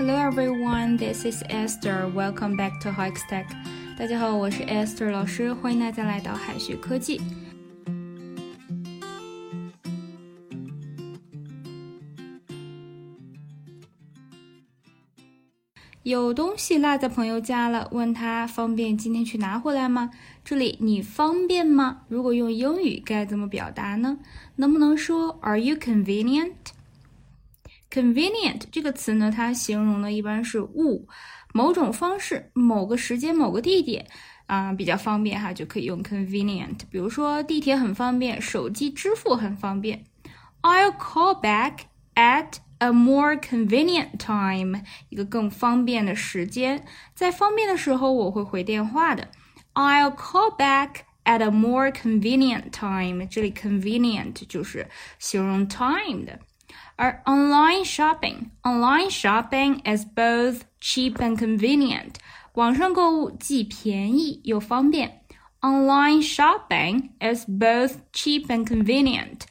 Hello everyone, this is Esther. Welcome back to Hikes Tech. 大家好，我是 Esther 老师，欢迎大家来到海学科技。有东西落在朋友家了，问他方便今天去拿回来吗？这里你方便吗？如果用英语该怎么表达呢？能不能说 Are you convenient? Convenient 这个词呢，它形容的一般是物、某种方式、某个时间、某个地点啊，比较方便哈，就可以用 convenient。比如说地铁很方便，手机支付很方便。I'll call back at A more convenient time，一个更方便的时间，在方便的时候我会回电话的。I'll call back at a more convenient time。这里 convenient 就是形容 time 的。而 online shopping，online shopping is both cheap and convenient。网上购物既便宜又方便。Online shopping is both cheap and convenient。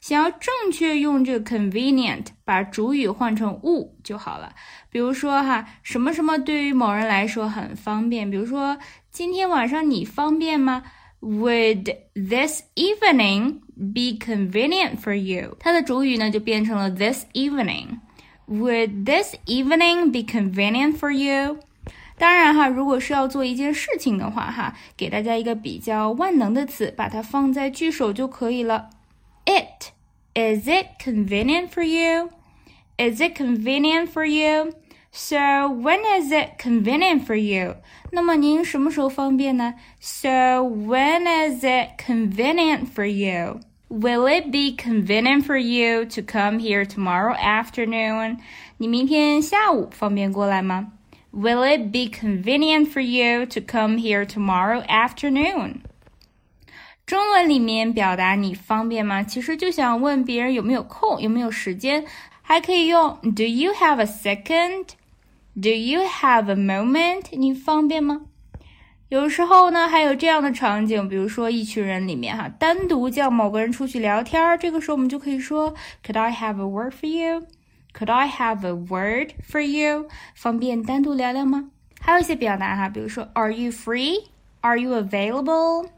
想要正确用这个 convenient，把主语换成物就好了。比如说哈，什么什么对于某人来说很方便。比如说，今天晚上你方便吗？Would this evening be convenient for you？它的主语呢就变成了 this evening。Would this evening be convenient for you？当然哈，如果是要做一件事情的话哈，给大家一个比较万能的词，把它放在句首就可以了。It Is it convenient for you? Is it convenient for you? So when is it convenient for you? 那么您什么时候方便呢？So when is it convenient for you? Will it be convenient for you to come here tomorrow afternoon? 你明天下午方便过来吗？Will it be convenient for you to come here tomorrow afternoon? 中文里面表达你方便吗？其实就想问别人有没有空，有没有时间， 还可以用 Do you have a second? Do you have a moment? 你方便吗？有时候呢，还有这样的场景，比如说一群人里面哈，单独叫某个人出去聊天，这个时候我们就可以说 Could I have a word for you? Could I have a word for you? 方便单独聊聊吗？还有一些表达哈，比如说 Are you free? Are you available?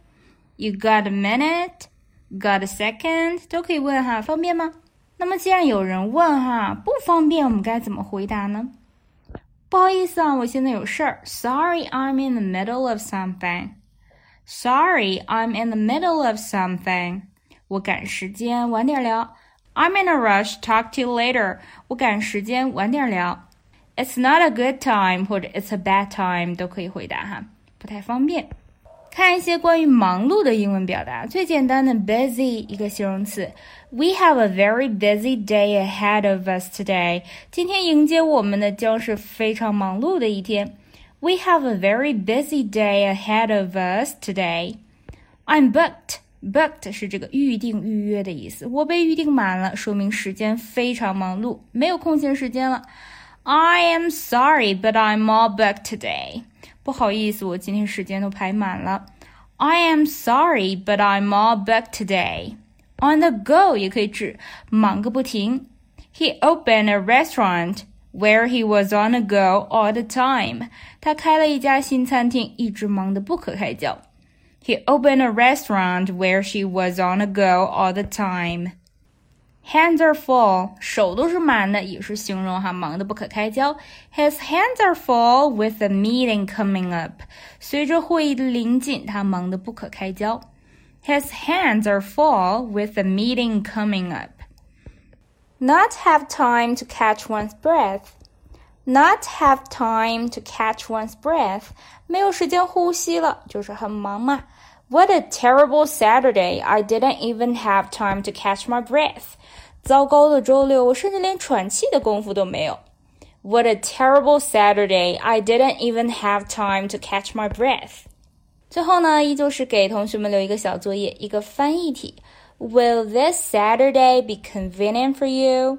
You got a minute? Got a second? 都可以问哈，方便吗？ 那么既然有人问哈，不方便，我们该怎么回答呢？不好意思啊，我现在有事儿。Sorry, I'm in the middle of something. Sorry, I'm in the middle of something. 我赶时间，晚点聊。I'm in a rush. Talk to you later. 我赶时间，晚点聊。It's not a good time 或者 It's a bad time 都可以回答哈，不太方便。 看一些关于忙碌的英文表达，最简单的 busy 一个形容词。We have a very busy day ahead of us today。今天迎接我们的将是非常忙碌的一天。We have a very busy day ahead of us today. I'm booked. Booked 是这个预定、预约的意思。我被预定满了，说明时间非常忙碌，没有空闲时间了。I am sorry, but I'm all booked today. 不好意思，我今天时间都排满了。I am sorry, but I'm all booked today. On the go 也可以指忙个不停。He opened a restaurant where he was on the go all the time. 他开了一家新餐厅，一直忙得不可开交。He opened a restaurant where she was on the go all the time. Hands are full，手都是满的，也是形容哈忙得不可开交。His hands are full with the meeting coming up。随着会议的临近，他忙得不可开交。His hands are full with the meeting coming up. Not have time to catch one's breath. Not have time to catch one's breath. 没有时间呼吸了，就是很忙嘛。 What a terrible Saturday! I didn't even have time to catch my breath. 糟糕的周六，我甚至连喘气的功夫都没有。What a terrible Saturday! I didn't even have time to catch my breath. 最后呢，依旧是给同学们留一个小作业，一个翻译题。Will this Saturday be convenient for you?